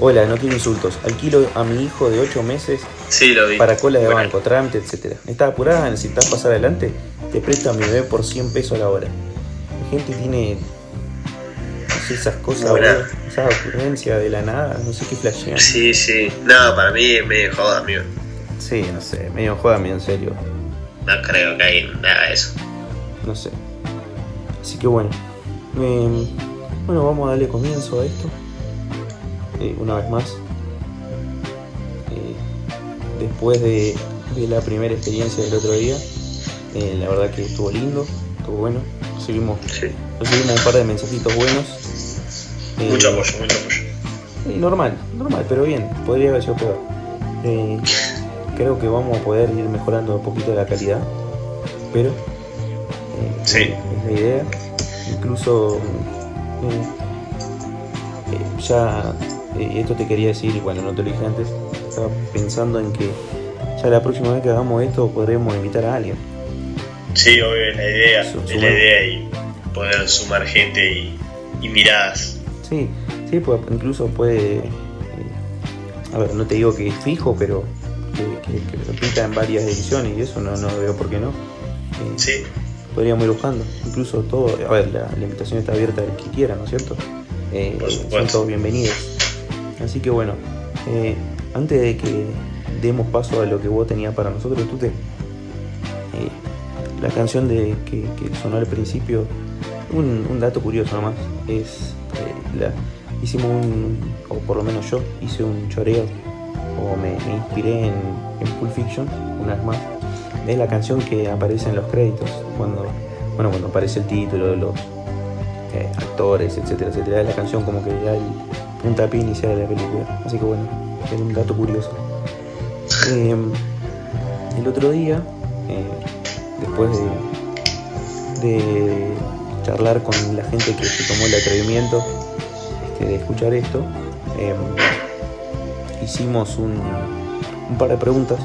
Hola, no quiero insultos. Alquilo a mi hijo de 8 meses Sí, lo vi. para cola de Bueno, banco, trámite, etc. ¿Estás apurada? ¿Necesitas pasar adelante? Te presto a mi bebé por 100 pesos a la hora. La gente tiene no sé, esas cosas, Buena. boludo, esa ocurrencia de la nada, no sé qué flashean. Sí, sí. No, para mí es medio joda, amigo. Sí, no sé, medio jódame en serio, No creo que hay nada de eso. no sé. Así que bueno, em, bueno, vamos a darle comienzo a esto. Eh, una vez más. Eh, después de, de la primera experiencia del otro día, eh, la verdad que estuvo lindo, estuvo bueno. Recibimos, Sí. recibimos un par de mensajitos buenos. Mucho apoyo, mucho apoyo. Normal, normal, pero bien, podría haber sido peor. Creo que vamos a poder ir mejorando un poquito la calidad, pero Sí. es la idea. Incluso ya, eh, esto te quería decir, y bueno, no te lo dije antes, estaba pensando en que ya la próxima vez que hagamos esto podremos invitar a alguien. Sí, obvio, es la idea. Su- Es la idea y poder sumar gente y, y miradas. Sí, sí, pues incluso puede. eh, a ver, no te digo que es fijo, pero que, que- que repita en varias ediciones y eso no, no veo por qué no. Eh, Sí, Podríamos ir buscando. Incluso todo. A ver, la, la invitación está abierta al que quiera, ¿no es cierto? Eh, Por son todos bienvenidos. Así que bueno, eh, antes de que demos paso a lo que vos tenías para nosotros, tú te. eh, la canción de que, que sonó al principio, un, dato curioso nomás, es eh, la, hicimos un, o por lo menos yo hice un choreo, o me, inspiré en, en Pulp Fiction, una vez más, es la canción que aparece en los créditos, cuando, bueno, cuando aparece el título de los actores, etcétera, etcétera, es la canción como que el puntapié inicial de la película, así que bueno, es un dato curioso. Eh, el otro día, eh, después de, charlar con la gente que se tomó el atrevimiento este, de escuchar esto, eh, hicimos un, un par de preguntas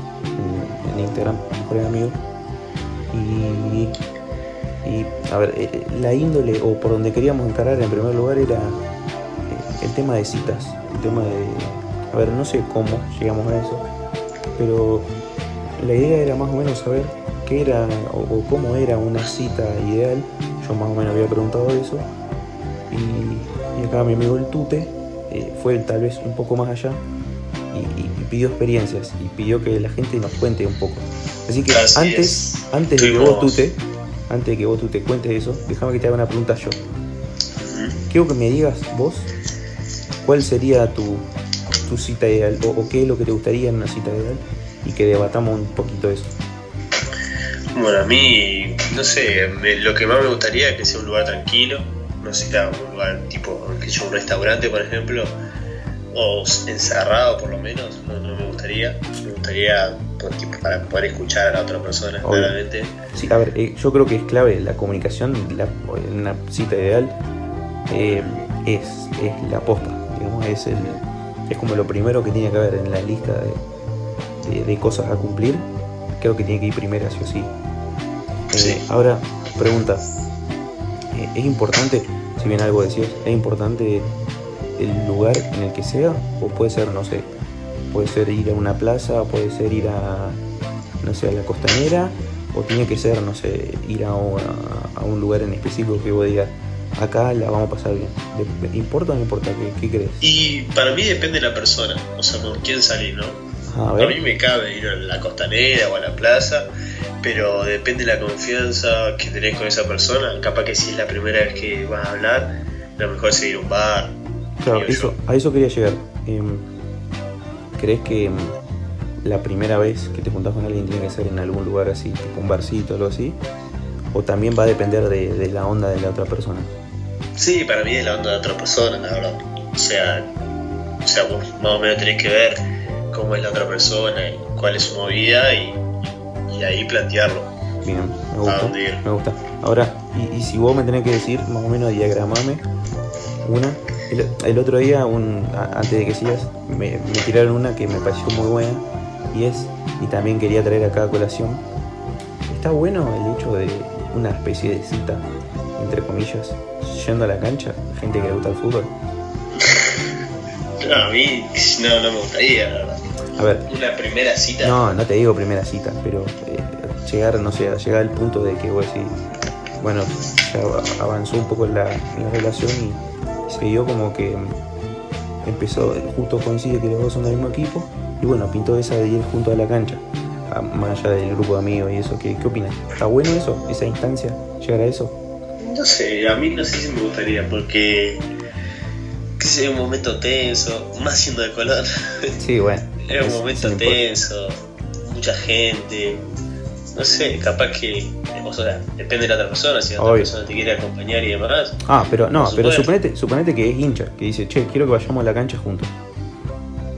en, Instagram, mejores amigos, y, y, a ver, la índole o por donde queríamos encarar en primer lugar era tema de citas, el tema de, a ver, no sé cómo llegamos a eso, pero la idea era más o menos saber qué era o, o cómo era una cita ideal. Yo más o menos había preguntado eso. Y, y acá mi amigo el Tute eh, fue tal vez un poco más allá y, pidió experiencias y pidió que la gente nos cuente un poco. Así que Así antes, es. antes de que vos Tute, antes de que vos Tute cuentes eso, déjame que te haga una pregunta yo. Quiero que me digas vos cuál sería tu, tu cita ideal o, o qué es lo que te gustaría en una cita ideal y que debatamos un poquito eso. Bueno, a mí, no sé, me- lo que más me gustaría es que sea un lugar tranquilo, no sé, claro, un lugar tipo, que yo, un restaurante, por ejemplo, o encerrado por lo menos, no, no me gustaría, me gustaría tipo, para poder escuchar a la otra persona, Obvio. claramente. Sí, a ver, eh, yo creo que es clave la comunicación, la, en una cita ideal eh, es, es la posta, digamos, es, el, es como lo primero que tiene que haber en la lista de, de- de cosas a cumplir, creo que tiene que ir primero, sí o sí. Eh. Ahora, pregunta, eh, ¿es importante, si bien algo decías, es importante el lugar en el que sea? ¿O puede ser, no sé, puede ser ir a una plaza, puede ser ir a, no sé, a la costanera? ¿O tiene que ser, no sé, ir a, una- a un lugar en específico que vos digas, acá la vamos a pasar bien? ¿De- ¿Importa o no importa? ¿Qué, qué crees? Y para mí depende de la persona, o sea, con quién salir, ¿no? A A mí me cabe ir a la costanera o a la plaza, pero depende de la confianza que tenés con esa persona. Capaz que si es la primera vez que vas a hablar, lo mejor es ir a un bar. Claro, eso, a eso quería llegar. Em, ¿Crees que em, la primera vez que te juntás con alguien tiene que ser en algún lugar así, tipo un barcito o algo así? ¿O también va a depender de, de la onda de la otra persona? Sí, para mí es la onda de otra persona, la verdad. O sea, o sea, vos más o menos tenés que ver cómo es la otra persona y cuál es su movida y, y ahí plantearlo. Bien, me ¿A gusta. dónde ir? Me gusta. Ahora, y, y si vos me tenés que decir, más o menos diagramame una. El, el otro día, un, a- antes de que sigas, me, me tiraron una que me pareció muy buena y es, y también quería traer acá a colación. Está bueno el hecho de una especie de cita, entre comillas, yendo a la cancha, gente que le gusta el fútbol. No, a mí no, no me gustaría, la verdad. A ver, Una primera cita. no, no te digo primera cita, pero eh, llegar, no sé, llegar al punto de que vos decís, bueno, ya avanzó un poco la, la relación y se vio como que empezó, justo coincide que los dos son del mismo equipo, y bueno, pintó esa de ir junto a la cancha, más allá del grupo de amigos y eso, ¿qué, qué opinas? ¿Está bueno eso, esa instancia, llegar a eso? No sé, a mí no sé si me gustaría porque. que sé, un momento tenso, más siendo de color. Sí, bueno. Era un momento tenso, mucha gente. No sé, capaz que. O sea, depende de la otra persona, si la otra Obvio. persona te quiere acompañar y demás. Ah, pero no, pero suponete, suponete que es hincha, que dice, che, quiero que vayamos a la cancha juntos.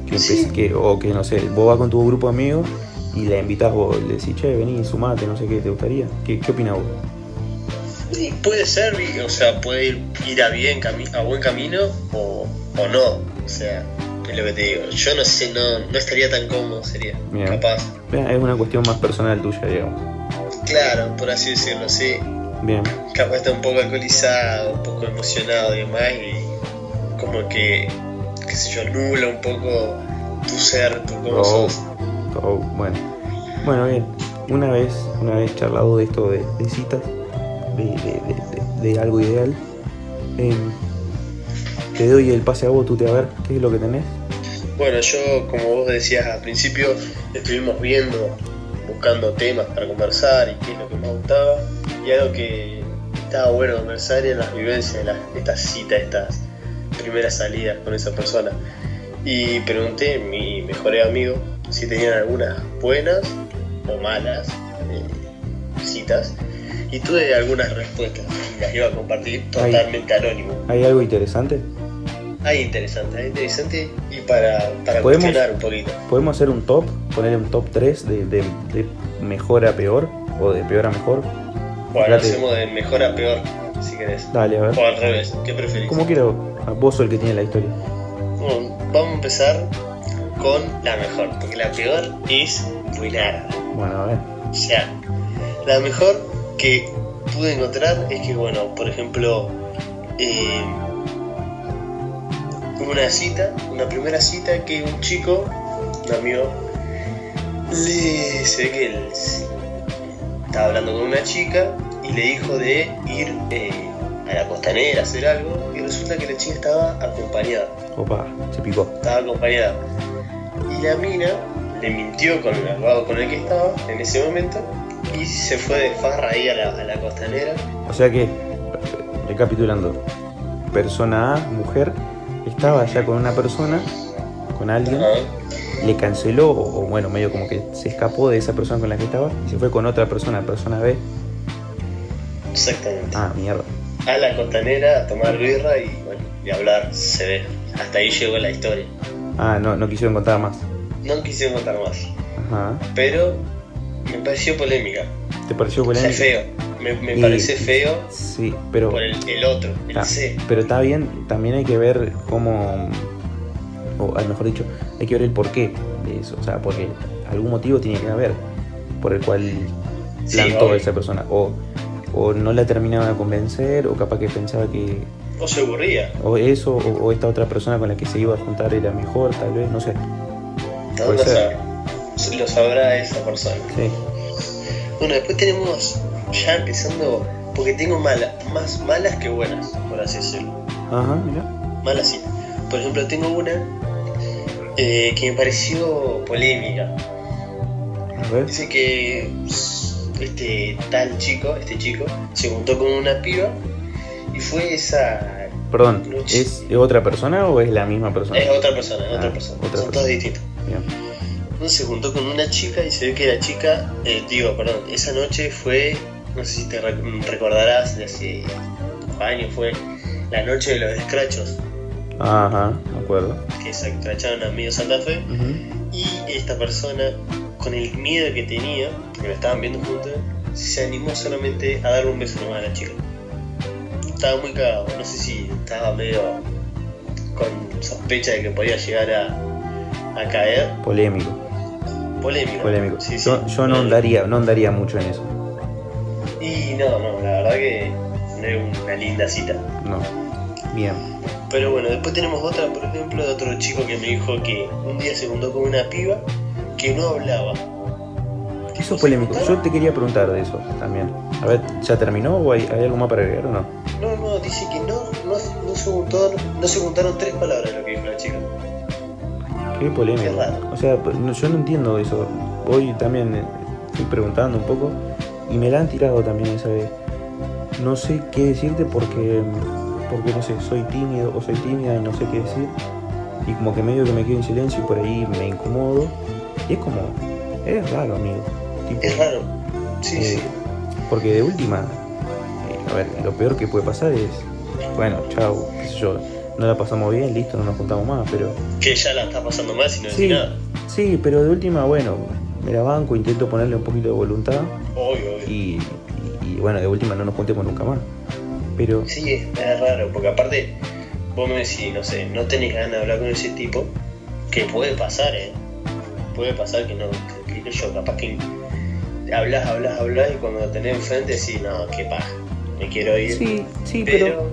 Que Sí. que, o que no sé, vos vas con tu grupo de amigos y la invitás vos, le decís, che, vení, sumate, no sé qué, ¿te gustaría? ¿Qué, qué opinás vos? Y puede ser, o sea, puede ir, ir a bien a buen camino o, o no. O sea, es lo que te digo. Yo no sé, no, no estaría tan cómodo, sería. Bien. Capaz. Bien, Es una cuestión más personal tuya, digamos. Claro, por así decirlo, sí. Bien, Capaz está un poco alcoholizado, un poco emocionado y demás, y como que, qué sé yo, nubla un poco tu ser, tu cómo Oh. sos. Oh, bueno. Bueno, bien. Una vez, una vez charlado de esto de, de citas, de, de- de- algo ideal, em, te doy el pase a vos, tú te a ver qué es lo que tenés. Bueno, yo, como vos decías al principio, estuvimos viendo, buscando temas para conversar y qué es lo que más gustaba. Y algo que estaba bueno conversar eran las vivencias las- estas citas, estas primeras salidas con esa persona. Y pregunté a mi mejor amigo si tenían algunas buenas o malas eh, citas. Y tuve algunas respuestas y las iba a compartir totalmente anónimo. ¿Hay algo interesante? Hay interesante, hay interesante y para, para un poquito. ¿Podemos hacer un top? Poner un top 3 de, de- de mejor a peor o de peor a mejor. Bueno, Fíjate. hacemos de mejor a peor, si querés. Dale, a ver. O al revés, ¿qué preferís? Como quiera, vos sos el que tiene la historia. Bueno, vamos a empezar con la mejor, porque la peor es buenarda. Bueno, a ver. O sea, la mejor que pude encontrar es que, bueno, por ejemplo, eh, una cita, una primera cita que un chico, un amigo, le ve que él estaba hablando con una chica y le dijo de ir eh, a la costanera a hacer algo y resulta que la chica estaba acompañada Opa, se picó. estaba acompañada. Y la mina le mintió con el abogado con el que estaba en ese momento y se fue de farra ahí a la, a la costanera. O sea que, recapitulando, persona A, mujer, estaba ya con una persona, con alguien, Ajá. le canceló, o, o bueno, medio como que se escapó de esa persona con la que estaba y se fue con otra persona, persona B. Exactamente. Ah, mierda. A la costanera a tomar birra y bueno, y hablar, se ve. Hasta ahí llegó la historia. Ah, no, no quisieron contar más. No quise contar más, Ajá. pero me pareció polémica. ¿Te pareció O sea, polémico? feo. Me, me Y- parece feo Sí, pero... por el, el otro, el C. pero está bien, también hay que ver cómo, o a lo mejor dicho, hay que ver el porqué de eso, o sea, porque algún motivo tiene que haber por el cual Sí, plantó a esa persona, o, o no la terminaba de convencer, o capaz que pensaba que O se aburría. o eso, o, o esta otra persona con la que se iba a juntar era mejor, tal vez, no sé. No Puede ser. sabe. Lo sabrá esa persona. Sí. Bueno, después tenemos ya empezando, porque tengo malas, más malas que buenas, por así decirlo. Ajá, mira. Malas sí. Por ejemplo, tengo una eh, que me pareció polémica. A ver. Dice que este tal chico, este chico, se juntó con una piba y fue esa. Perdón. ¿es otra persona o es la misma persona? Es otra persona, es otra Ah, persona. otra Son persona. todas distintas. Bien. Entonces se juntó con una chica y se ve que la chica, eh, digo, perdón, esa noche fue, no sé si te rec- recordarás, de hace años fue la noche de los escrachos, Ajá, me acuerdo. que se escracharon a medio Santa Fe, y esta persona, con el miedo que tenía, porque lo estaban viendo juntos, se animó solamente a dar un beso nomás a la chica. Estaba muy cagado, no sé si estaba medio con sospecha de que podía llegar a, a caer. Polémico. Polémico. Polémico. Sí, sí, yo yo no andaría, no andaría mucho en eso. Y no, no, la verdad que no es una linda cita. No. Bien. Pero bueno, después tenemos otra, por ejemplo, de otro chico que me dijo que un día se juntó con una piba que no hablaba. Eso es polémico. Yo te quería preguntar de eso también. A ver, ¿ya terminó o hay, hay algo más para agregar o no? No, no, dice que no, no, no se juntó, no se juntaron tres palabras lo que dijo la chica. Qué polémico. Raro. O sea, no- yo no entiendo eso. Hoy también eh, estoy preguntando un poco y me la han tirado también esa vez. No sé qué decirte porque, porque no sé, soy tímido o soy tímida y no sé qué decir. Y como que medio que me quedo en silencio y por ahí me incomodo. Y es como, es raro, amigo. Tipo, Es raro. Sí, eh, sí. Porque de última, eh, a ver, lo peor que puede pasar es, bueno, chao, qué sé yo, no la pasamos bien, listo, no nos juntamos más, pero Que ella la está pasando mal si no Sí. nada. Sí, pero de última, bueno, me la banco, intento ponerle un poquito de voluntad Obvio, obvio. y, y- y, bueno, de última no nos juntemos nunca más. Pero Sí, es, es raro, porque aparte, vos me decís, no sé, no tenés ganas de hablar con ese tipo, que puede pasar, ¿eh? Puede pasar que no, que, que yo, capaz que hablas, hablas, hablas y cuando lo tenés enfrente decís, no, qué paja, me quiero ir. sí, sí, pero, pero,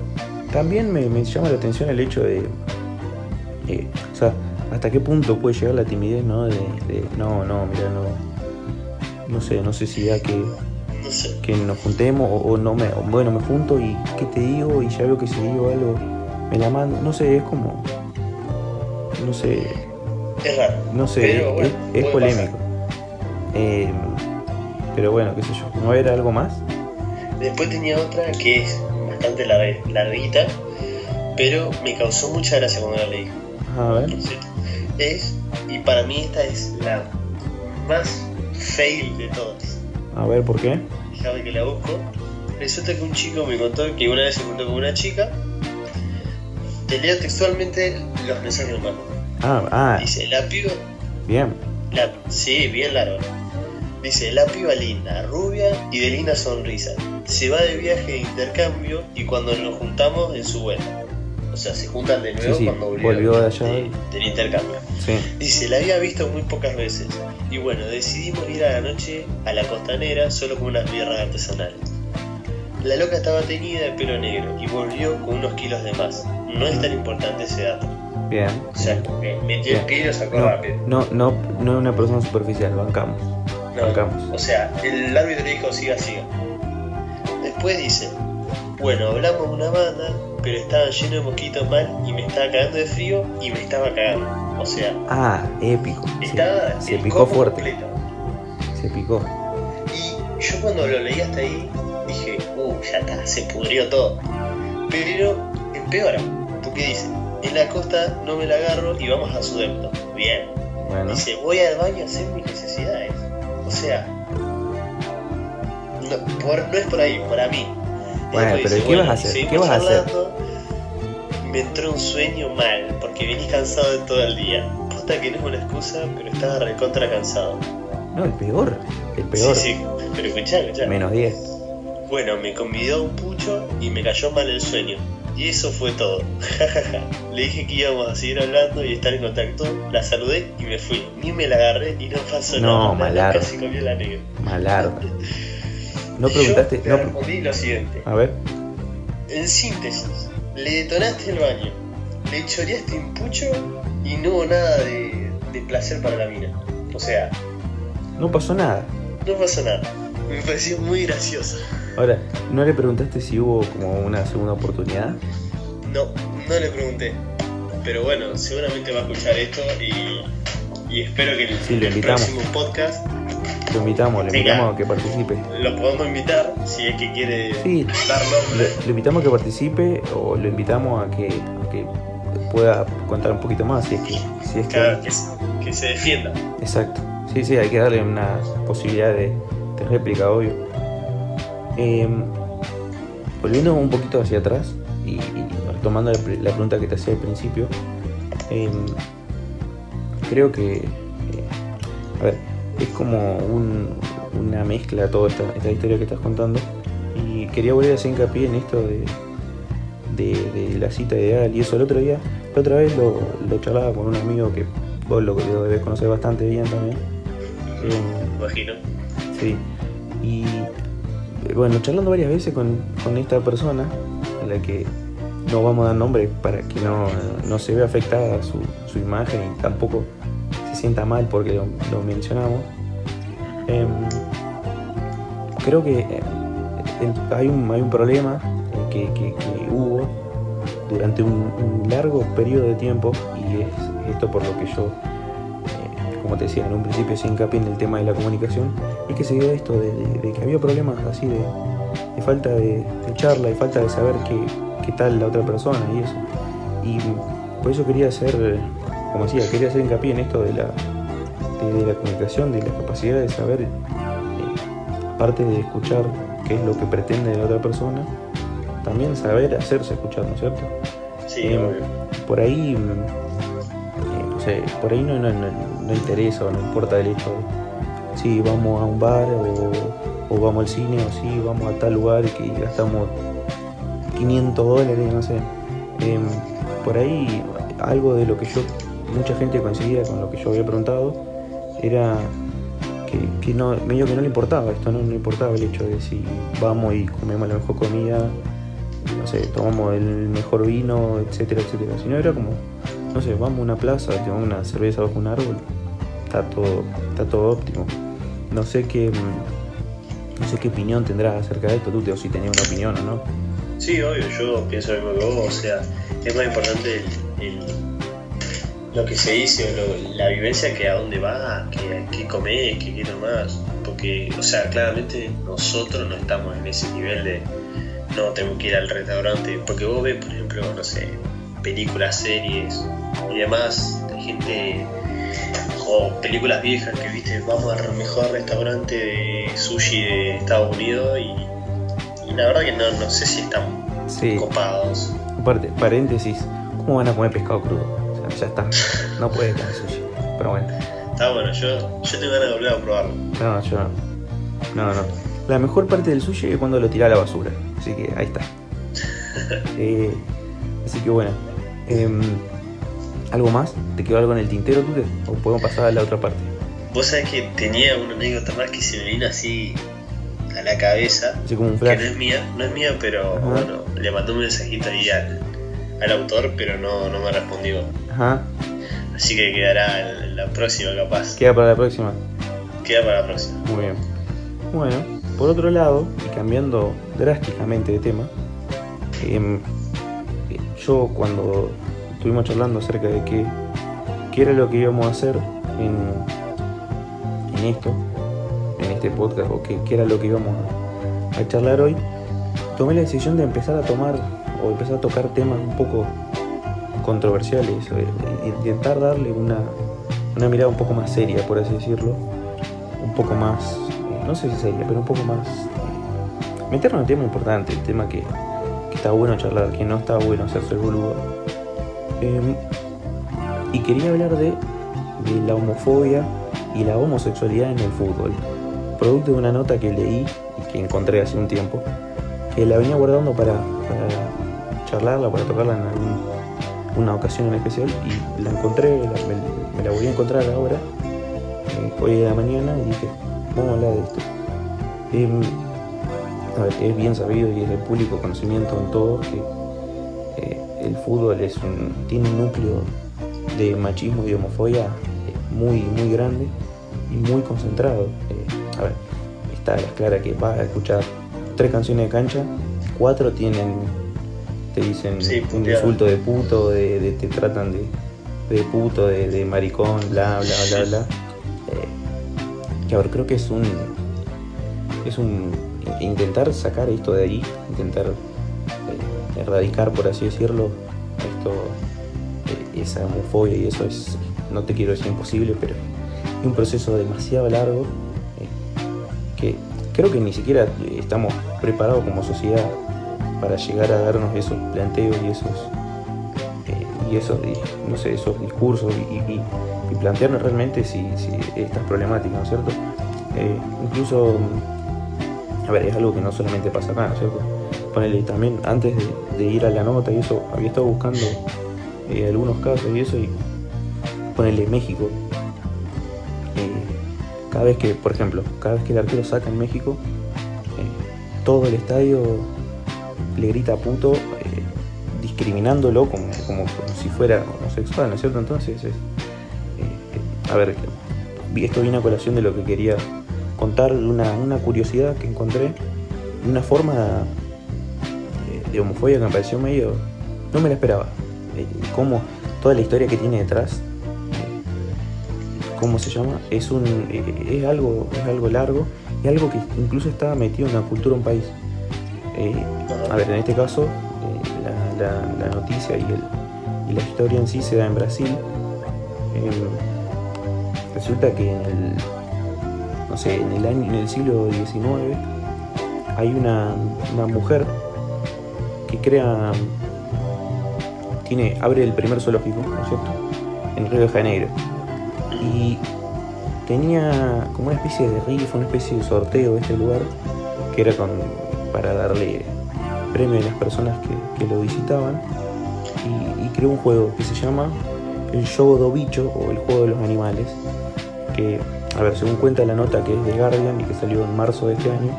también me, me llama la atención el hecho de, eh, o sea, hasta qué punto puede llegar la timidez, ¿no? De, de, no, no, mira, no, no sé, no sé si ya que, no sé, que nos juntemos o, o no me, o bueno, me junto y qué te digo y ya veo que si digo algo me la mando, no sé, es como, no sé, es raro. No sé, Pero, es- bueno, es, puede polémico. Eh, pero bueno, qué sé yo. ¿No era algo más? Después tenía otra que es bastante larga- larguita, pero me causó mucha gracia cuando la leí. A ver. Es, y para mí esta es la más fail de todas. A ver, ¿por qué? Déjame que la busco. Resulta que un chico me contó que una vez se juntó con una chica. Te leo textualmente los mensajes mandó. Ah, ah, Dice, la piba. bien. La, sí, bien largo. Dice, la piba linda, rubia y de linda sonrisa. Se va de viaje de intercambio y cuando nos juntamos en su vuelta. O sea, se juntan de nuevo Sí, sí, cuando volvió, volvió de allá. de- del intercambio. Sí. Dice, la había visto muy pocas veces. Y bueno, decidimos ir a la noche a la costanera solo con unas birras artesanales. La loca estaba teñida de pelo negro y volvió con unos kilos de más. No es tan importante ese dato. Bien. O sea, metió el pie y lo sacó No, rápido. no, no, no es una persona superficial, bancamos. No, o sea, el árbitro dijo siga, siga. Después dice, bueno, hablamos una banda, pero estaba lleno de mosquitos mal y me estaba cagando de frío y me estaba cagando. O sea, Ah, épico. Se- estaba se picó fuerte. completo. Se picó. Y yo cuando lo leí hasta ahí dije, uh, ya está, se pudrió todo. Pero empeora, porque dice, en la costa no me la agarro y vamos a su depto. Bien. Bueno. Dice, voy al baño a hacer mis necesidades. O sea, no, por- no es por ahí, para mí. Bueno, pero ¿qué vas a hacer? ¿Qué vas a hacer? Me entró un sueño mal, porque venís cansado de todo el día. Posta que no es una excusa, pero estaba recontra cansado. No, el peor. El peor. Sí, sí, pero escuchá, escuchá. Menos 10. Bueno, me convidó un pucho y me cayó mal el sueño. Y eso fue todo. Le dije que íbamos a seguir hablando y estar en contacto. La saludé y me fui. Ni me la agarré y no pasó No, nada. malardo. Casi comí a la negra. Malarda. No preguntaste. Yo No, respondí lo siguiente. a ver. En síntesis, le detonaste el baño, le choreaste un pucho y no hubo nada de, de placer para la mina. O sea, No pasó nada. no pasó nada. Me pareció muy gracioso. Ahora, ¿no le preguntaste si hubo como una segunda oportunidad? No, no le pregunté. Pero bueno, seguramente va a escuchar esto y, y espero que en Sí, el invitamos. próximo podcast Lo invitamos, lo Venga. invitamos a que participe. lo podamos invitar si es que quiere Sí, dar lo, invitamos a que participe o lo invitamos a que, a que pueda contar un poquito más si es que, si es Claro, que, se- que se defienda. Exacto. Sí, sí, hay que darle una posibilidad de, de réplica, obvio. Eh, volviendo un poquito hacia atrás y, y retomando la, pre- la pregunta que te hacía al principio, eh, creo que, eh, a ver, es como un- una mezcla toda esta, esta historia que estás contando y quería volver a hacer hincapié en esto de, de, de la cita ideal y eso el otro día, la otra vez lo, lo charlaba con un amigo que vos lo, lo debes conocer bastante bien también. Eh, Imagino. Sí. Y bueno, charlando varias veces con, con esta persona, a la que no vamos a dar nombre para que no, se vea afectada su, imagen y tampoco se sienta mal porque lo, mencionamos. Em, creo que eh, hay, un, hay un problema que, que, hubo durante un, largo periodo de tiempo y es esto por lo que yo, como te decía en un principio, se hincapié en el tema de la comunicación y que se dio esto de, que había problemas así de, falta de, charla y falta de saber qué, qué tal la otra persona y eso. Y por eso quería hacer, como decía, quería hacer hincapié en esto de la, de, la comunicación, de la capacidad de saber, eh, aparte de escuchar qué es lo que pretende la otra persona, también saber hacerse escuchar, ¿no es cierto? Sí, eh, Por ahí, eh, no sé, por ahí no, no, interesa o no importa el hecho de si vamos a un bar o, o vamos al cine o si vamos a tal lugar que gastamos 500 dólares, no sé. Em, por ahí algo de lo que yo, mucha gente coincidía con lo que yo había preguntado, era que, no, medio que no le importaba esto, ¿no? no importaba el hecho de si vamos y comemos la mejor comida, no sé, tomamos el mejor vino, etcétera, etcétera. Sino era como, no sé, vamos a una plaza, tomamos una cerveza bajo un árbol, está todo, está todo óptimo. No sé qué no sé qué opinión tendrás acerca de esto, tú o si tenías una opinión o no. Sí, obvio, yo pienso lo mismo que vos, o sea, es más importante lo que se dice, la vivencia que a dónde va, que, que comer, que qué más, porque, o sea, claramente nosotros no estamos en ese nivel de no tengo que ir al restaurante, porque vos ves, por ejemplo, no sé, películas, series y demás, de gente o películas viejas que viste, vamos al mejor restaurante de sushi de Estados Unidos y la verdad que no, no sé si están copados. Aparte, paréntesis, ¿cómo van a comer pescado crudo? O sea, ya está, no puede comer sushi. Pero bueno. Está bueno, yo, yo tengo ganas de volver a probarlo. No, yo no. No, no. La mejor parte del sushi es cuando lo tira a la basura. Así que ahí está. Eh, así que bueno. Em, ¿Algo más? ¿Te quedó algo en el tintero, tú? ¿O podemos pasar a la otra parte? Vos sabés que tenía una anécdota más que se me vino así a la cabeza, que no es mía, no es mía, pero bueno, le mandó un mensajito ahí al, al autor, pero no, no me respondió. Ajá. Así que quedará la próxima capaz. Queda para la próxima. Queda para la próxima. Muy bien. Bueno, por otro lado, y cambiando drásticamente de tema, em, yo cuando estuvimos charlando acerca de qué, qué era lo que íbamos a hacer en, en esto, en este podcast o qué, era lo que íbamos a, charlar hoy, tomé la decisión de empezar a tomar o empezar a tocar temas un poco controversiales, e intentar darle una, mirada un poco más seria, por así decirlo, un poco más, no sé si seria, pero un poco más, meternos en un tema importante, el tema que, está bueno charlar, que no está bueno hacerse el boludo. Em, y quería hablar de, de la homofobia y la homosexualidad en el fútbol producto de una nota que leí y que encontré hace un tiempo, que la venía guardando para, charlarla, para tocarla en una ocasión en especial y la encontré, me, la voy a encontrar ahora, eh, hoy de la mañana y dije, vamos a hablar de esto. Em, a ver, es bien sabido y es de público conocimiento en todo fútbol es un, tiene un núcleo de machismo y homofobia eh, muy, muy grande y muy concentrado a ver, está clara que vas a escuchar tres canciones de cancha, cuatro tienen, te dicen un insulto de puto, de, te tratan de, de puto, de, maricón, bla, bla, bla, bla. Eh, que a ver, creo que es un, es un, intentar sacar esto de ahí, intentar eh, erradicar, por así decirlo, eh, esa homofobia y eso es, no te quiero decir imposible, pero es un proceso demasiado largo creo que ni siquiera estamos preparados como sociedad para llegar a darnos esos planteos y esos eh, y esos no sé esos discursos y, plantearnos realmente si, estas problemáticas ¿no es cierto? Eh, incluso a ver es algo que no solamente pasa acá ¿no es cierto? Ponele, también antes de, ir a la nota y eso había estado buscando eh, algunos casos y eso y ponerle México cada vez que, por ejemplo, cada vez que el arquero saca en México, eh, todo el estadio le grita puto, eh, discriminándolo como, como, si fuera homosexual, ¿no es cierto? Entonces, es, eh, a ver, esto viene a colación de lo que quería contar, una, una curiosidad que encontré, una forma de, homofobia que me pareció medio, no me la esperaba, eh, como toda la historia que tiene detrás ¿cómo se llama? Es, un, eh, es, algo, es algo largo, es algo que incluso está metido en la cultura de un país. Eh, a ver, en este caso, eh, la, noticia y, el, y, la historia en sí se da en Brasil. resulta que en el, no sé, en el, año, en el siglo XIX hay una, una mujer que crea, tiene, abre el primer zoológico, ¿no es cierto? En Río de Janeiro y tenía como una especie de rifa, una especie de sorteo de este lugar, que era con, para darle premio a las personas que, lo visitaban, y, creó un juego que se llama el Show do Bicho o el juego de los animales, que, a ver, según cuenta la nota que es de Guardian y que salió en marzo de este año,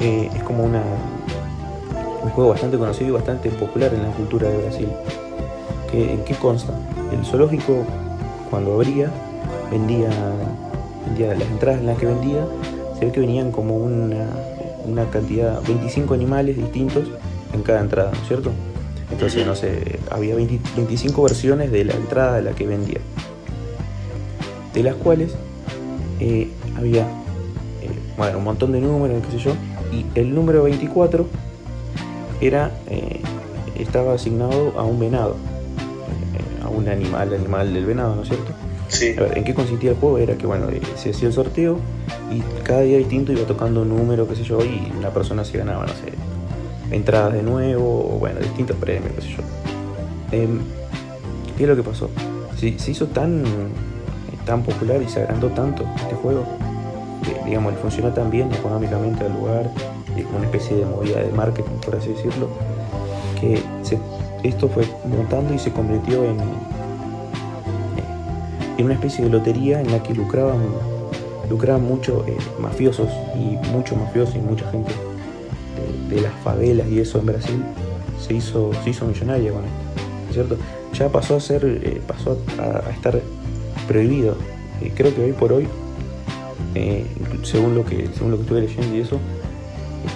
eh, es como una, un juego bastante conocido y bastante popular en la cultura de Brasil. ¿En qué consta? El zoológico cuando abría, vendía, las entradas en las que vendía, se ve que venían como una, una cantidad, 25 animales distintos en cada entrada, ¿no es cierto? Entonces, no sé, había 25 versiones de la entrada de la que vendía. De las cuales eh, había, eh, bueno, un montón de números, qué sé yo, y el número 24 era, eh, estaba asignado a un venado un animal, animal del venado, ¿no es cierto? Sí. A ver, ¿en qué consistía el juego? Era que, bueno, eh, se hacía el sorteo y cada día distinto iba tocando un número, qué sé yo, y la persona se ganaba, no sé, entradas de nuevo, o bueno, distintos premios, qué sé yo. Em, ¿Qué es lo que pasó? Se, se hizo tan, tan popular y se agrandó tanto este juego, que, digamos, funcionó tan bien económicamente al lugar, una especie de movida de marketing, por así decirlo, que esto fue montando y se convirtió en, en una especie de lotería en la que lucraban, lucraban mucho eh, mafiosos y muchos mafiosos y mucha gente de, las favelas y eso en Brasil se hizo, se hizo millonaria con esto, ¿cierto? Ya pasó a ser, eh, pasó a, estar prohibido. Eh, creo que hoy por hoy, según lo que, según lo que estuve leyendo y eso,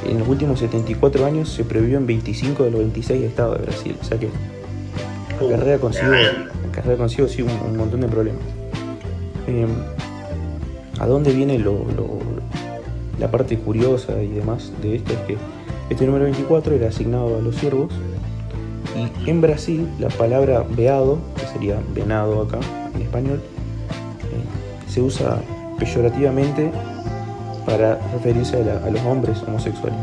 en los últimos 74 años se prohibió en 25 de los 26 estados de Brasil. O sea que la carrera consigo, la carrera consigo sí un, montón de problemas. Em, ¿A dónde viene lo, la parte curiosa y demás de esto? Es que este número 24 era asignado a los ciervos y en Brasil la palabra veado, que sería venado acá en español, eh, se usa peyorativamente para referirse a, los hombres homosexuales.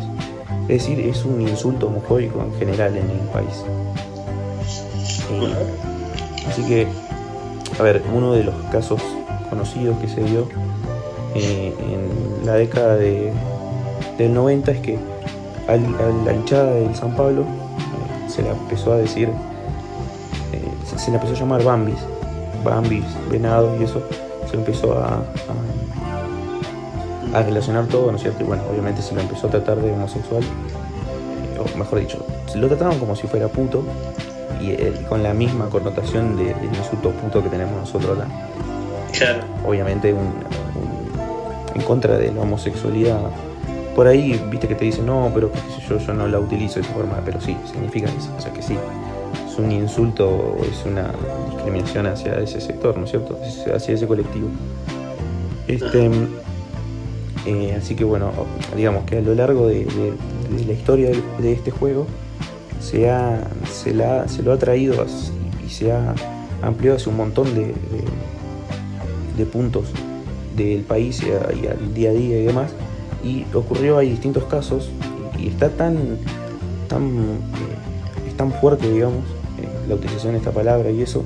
Es decir, es un insulto homofóbico en general en el país. Eh, así que, a ver, uno de los casos conocidos que se dio eh, en la década de, del 90 es que a la hinchada del San Pablo eh, se le empezó a decir, se, le empezó a llamar Bambis, Bambis, venados y eso, se empezó a a relacionar todo, ¿no es cierto? Y bueno, obviamente se lo empezó a tratar de homosexual, eh, o mejor dicho, se lo trataban como si fuera puto, y con la misma connotación de, insulto puto que tenemos nosotros acá. Claro. Obviamente en contra de la homosexualidad. Por ahí, viste que te dicen, no, pero yo, yo no la utilizo de esa forma, pero sí, significa eso, o sea que sí, es un insulto, es una discriminación hacia ese sector, ¿no es cierto? Hacia ese colectivo. Este, eh, así que bueno, digamos que a lo largo de, la historia de, este juego se, ha, se, la, se lo ha traído y se ha ampliado hacia un montón de, puntos del país y, al día a día y demás. Y ocurrió, hay distintos casos y, está tan, tan, eh, tan fuerte, digamos, eh, la utilización de esta palabra y eso,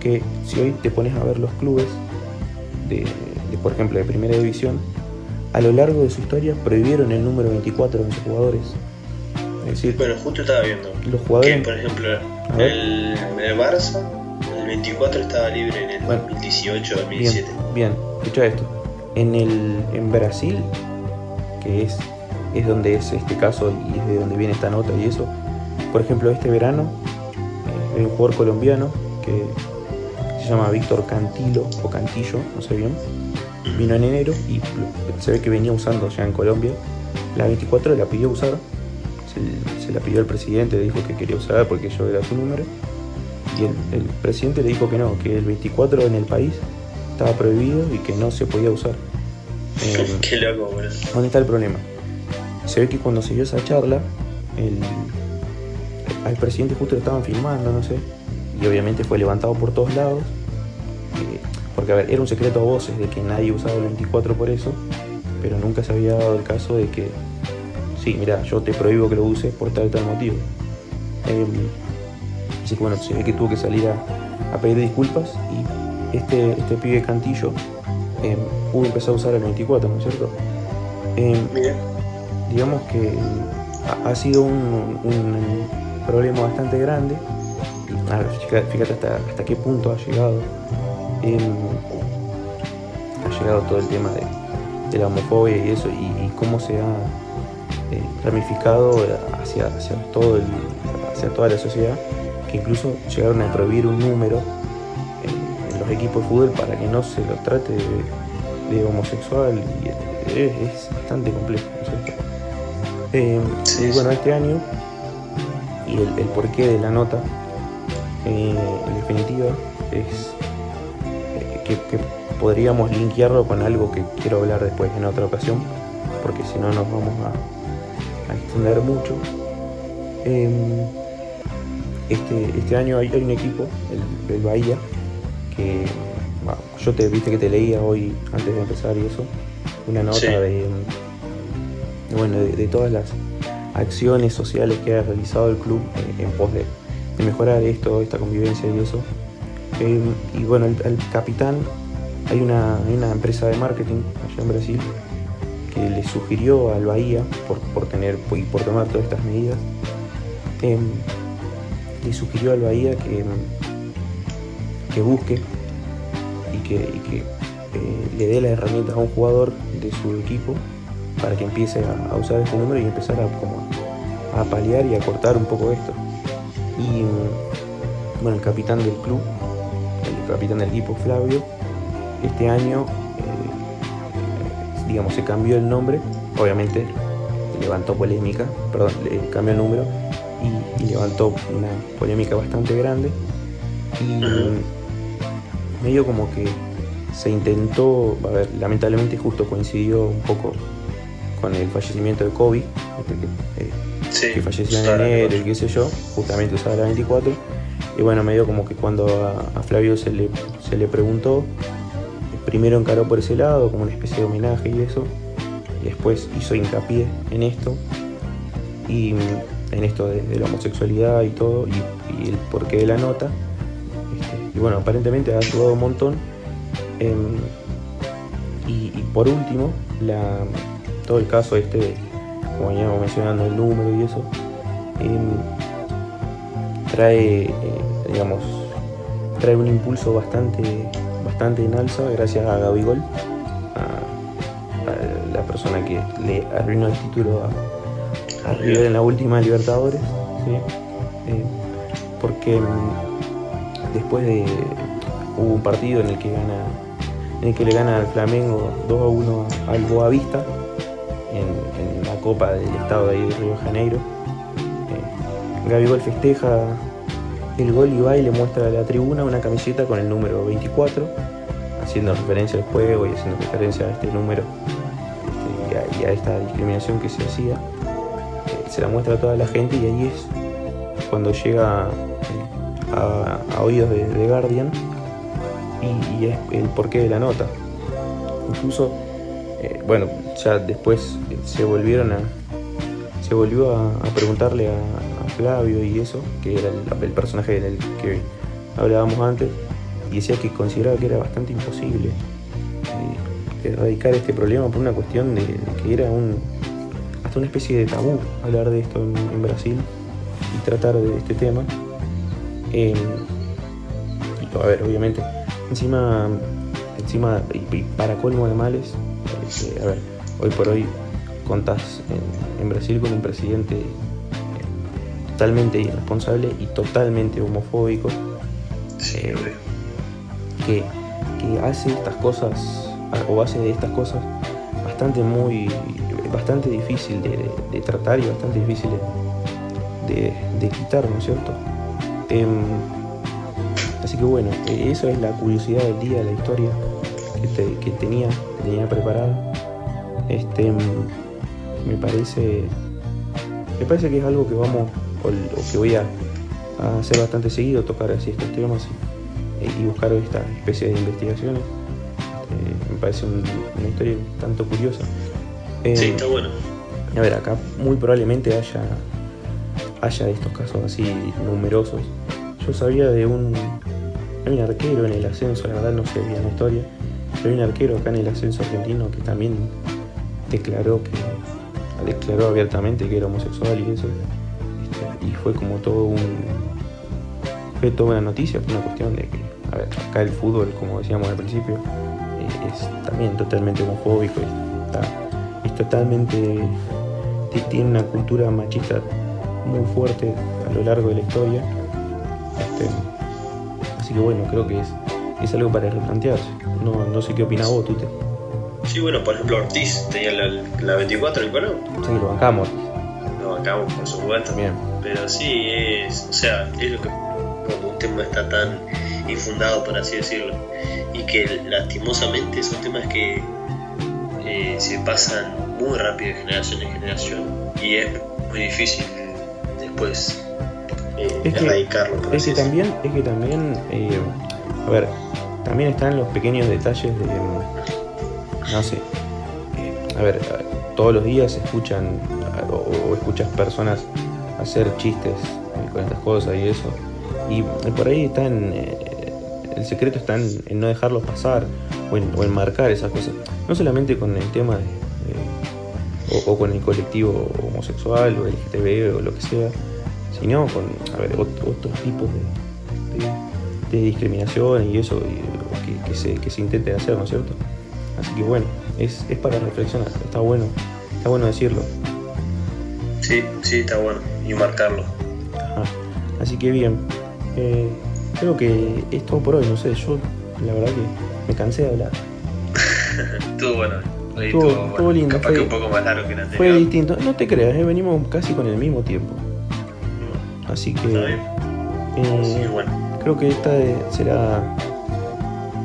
que si hoy te pones a ver los clubes de por ejemplo, de primera división, a lo largo de su historia prohibieron el número 24 de sus jugadores. Es decir, bueno, justo estaba viendo los jugadores, que, por ejemplo, el, el, Barça, el 24 estaba libre en el 2018 2017. Bien, escucha esto. En, el, en Brasil, que es, es donde es este caso y es de donde viene esta nota y eso, por ejemplo, este verano hay un jugador colombiano que se llama Víctor Cantilo o Cantillo, no sé bien. Vino en enero y se ve que venía usando ya en Colombia. La 24 la pidió usar, se, la pidió al presidente, le dijo que quería usar porque yo era su número. Y el, presidente le dijo que no, que el 24 en el país estaba prohibido y que no se podía usar. Qué loco, ¿Dónde está el problema? Se ve que cuando se dio esa charla, el, al presidente justo lo estaban filmando, no sé, y obviamente fue levantado por todos lados, eh, porque a ver, era un secreto a voces de que nadie usaba el 24 por eso, pero nunca se había dado el caso de que, sí, mira, yo te prohíbo que lo uses por tal tal motivo. Em, así que bueno, se ve que tuvo que salir a, pedir disculpas y este, este pibe Cantillo em, pudo empezar a usar el 24, ¿no es cierto? Em, digamos que ha, sido un problema bastante grande. fíjate hasta, hasta qué punto ha llegado. Ha llegado todo el tema de, la homofobia y eso, y, cómo se ha eh, ramificado hacia, hacia, todo el, hacia toda la sociedad, que incluso llegaron a prohibir un número en, los equipos de fútbol para que no se lo trate de, homosexual, y es, bastante complejo. Eh, y bueno, este año y el, porqué de la nota, eh, en definitiva, es eh, que, podríamos linkearlo con algo que quiero hablar después en otra ocasión, porque si no nos vamos a, extender mucho. Em, este, este, año hay, un equipo, el, Bahía, que yo te viste que te leía hoy antes de empezar y eso, una nota de, bueno, de todas las acciones sociales que ha realizado el club en, pos de, mejorar esto, esta convivencia y eso. Eh, y bueno, el, capitán, hay una, empresa de marketing allá en Brasil que le sugirió al Bahía, por, tener y por tomar todas estas medidas, em, le sugirió al Bahía que, que busque y que, eh, le dé la herramienta a un jugador de su equipo para que empiece a, usar este número y empezar a, como a paliar y a cortar un poco esto. Y mm, bueno, el capitán del club, capitán del equipo Flavio, este año, eh, digamos, se cambió el nombre, obviamente levantó polémica, perdón, le cambió el número y, levantó una polémica bastante grande. Y medio como que se intentó, a ver, lamentablemente justo coincidió un poco con el fallecimiento de Kobe, que, eh, que falleció en enero y qué sé yo, justamente usaba la 24. Y bueno, medio como que cuando a, Flavio se le, se le preguntó, primero encaró por ese lado, como una especie de homenaje y eso, después hizo hincapié en esto, y en esto de, la homosexualidad y todo, y, el porqué de la nota. Este, y bueno, aparentemente ha ayudado un montón. Em, y, por último, la, todo el caso este, como veníamos mencionando, el número y eso, em, trae, eh, digamos, trae un impulso bastante, bastante en alza gracias a Gabigol, a, a la persona que le arruinó el título a, River en la última Libertadores, eh, porque em, después de hubo un partido en el que gana en el que le gana al Flamengo 2 a 1 al Boavista en, la Copa del Estado de, ahí de Río de Janeiro. Eh, Gabigol festeja el gol y y le muestra a la tribuna una camiseta con el número 24, haciendo referencia al juego y haciendo referencia a este número este, y, a, esta discriminación que se hacía. Eh, se la muestra a toda la gente y ahí es cuando llega a, oídos de, Guardian y, es el porqué de la nota. Incluso eh, bueno, ya después se volvieron a. Se volvió a, preguntarle a, Flavio y eso, que era el, personaje del que hablábamos antes, y decía que consideraba que era bastante imposible eh, erradicar este problema por una cuestión de, que era un hasta una especie de tabú hablar de esto en, Brasil y tratar de este tema. Eh, y a ver, obviamente, encima, encima y para colmo de males, a ver, hoy por hoy contás en, Brasil con un presidente totalmente irresponsable y totalmente homofóbico. Sí, Eh, que, que hace estas cosas o hace de estas cosas bastante muy bastante difícil de, de- de tratar y bastante difícil de, quitar, ¿no es cierto? Em, así que bueno, eh, eso es la curiosidad del día, la historia que, te- que tenía, que tenía preparada. Este em, me parece me parece que es algo que vamos o, o que voy a, a hacer bastante seguido, tocar así estos temas y, y buscar esta especie de investigaciones. Este, me parece un- una historia un tanto curiosa. Eh, Sí, está bueno. a ver, acá muy probablemente haya, haya estos casos así numerosos. Yo sabía de un, hay un arquero en el ascenso, la verdad no sé bien la historia, pero hay un arquero acá en el ascenso argentino que también declaró que declaró abiertamente que era homosexual y eso. Y fue como todo un. fue toda una noticia, fue una cuestión de que, a ver, acá el fútbol, como decíamos al principio, eh, es también totalmente homofóbico y está, es totalmente. ti- tiene una cultura machista muy fuerte a lo largo de la historia. Este, así que bueno, creo que es, es algo para replantearse. No, no sé qué opinas vos, Tute. Sí, bueno, por ejemplo, Ortiz tenía la, la 24 en Colón. Sé que lo bancamos. Lo bancamos, por supuesto. También. Pero sí, es, o sea, es lo que cuando un tema está tan infundado, por así decirlo, y que lastimosamente son temas que eh, se pasan muy rápido de generación en generación y es muy difícil después eh, Es que- erradicarlo. Es que también, es que también, eh, a ver, también están los pequeños detalles de, no sé, eh, a ver, a- todos los días se escuchan a- o, escuchas personas hacer chistes con estas cosas y eso, y por ahí están, eh, el secreto está en, no dejarlos pasar o en, marcar esas cosas, no solamente con el tema de, o, con el colectivo homosexual o LGTB o lo que sea, sino con otros tipos de, discriminación y eso que, se, que se hacer, ¿no es cierto? Así que bueno, es, es para reflexionar, está bueno, está bueno decirlo. Sí, sí, está bueno. Y marcarlo. Ajá. Así que bien, eh, creo que es todo por hoy, no sé, yo la verdad que me cansé de hablar. Estuvo bueno. Estuvo- lindo, Capaz fue- que un poco más largo que el Fue anterior. distinto, no te creas, eh, venimos casi con el mismo tiempo. Así Está que bien. eh, Sí, bueno. Creo que esta será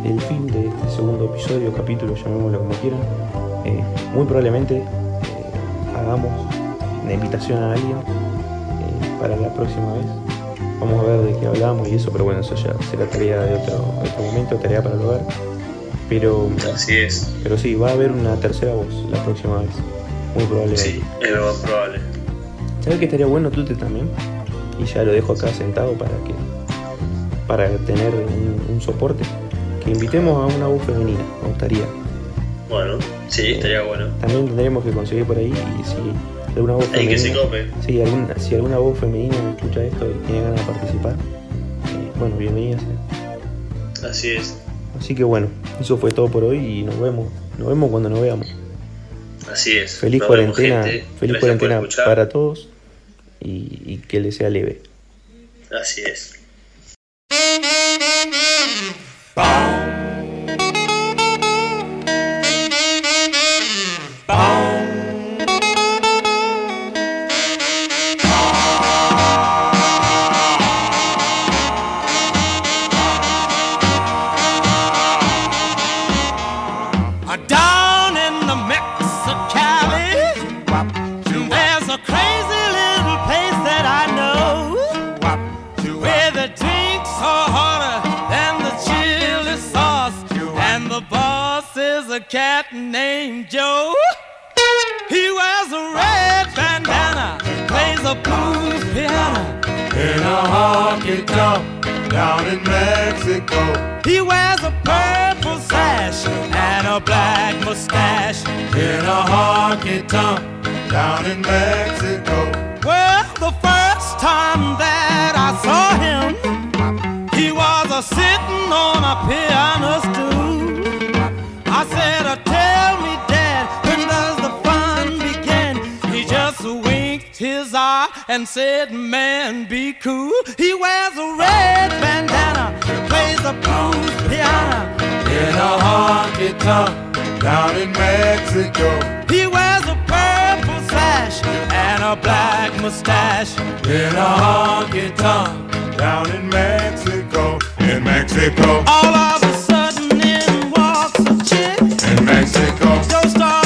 el fin de este segundo episodio, capítulo, llamémoslo como quieran. Eh, muy probablemente eh, hagamos una invitación a alguien eh, para la próxima vez. Vamos a ver de qué hablamos y eso, pero bueno, eso ya será tarea de otro, de otro momento, tarea para el hogar. Pero, Así es. pero sí, va a haber una tercera voz la próxima vez. Muy probablemente. Sí, es lo más probable. ¿Sabes que estaría bueno Tute también? Y ya lo dejo acá sentado para que para tener un, un soporte. Que invitemos a una voz femenina, me gustaría. Bueno, sí, estaría bueno. También tendremos que conseguir por ahí y si alguna voz Hay que se femenina. Sí, alguna, si alguna voz femenina escucha esto y tiene ganas de participar, eh, bueno, bienvenida sea. Así es. Así que bueno, eso fue todo por hoy y nos vemos. Nos vemos cuando nos veamos. Así es. Feliz Nos cuarentena, feliz Gracias cuarentena para todos y, y que les sea leve. Así es. His eye and said, Man, be cool. He wears a red bandana, plays the blues piano. In a honky tonk down in Mexico. He wears a purple sash and a black mustache. In a honky tonk down in Mexico. In Mexico. All of a sudden, in walks a chick. In Mexico. Joe starts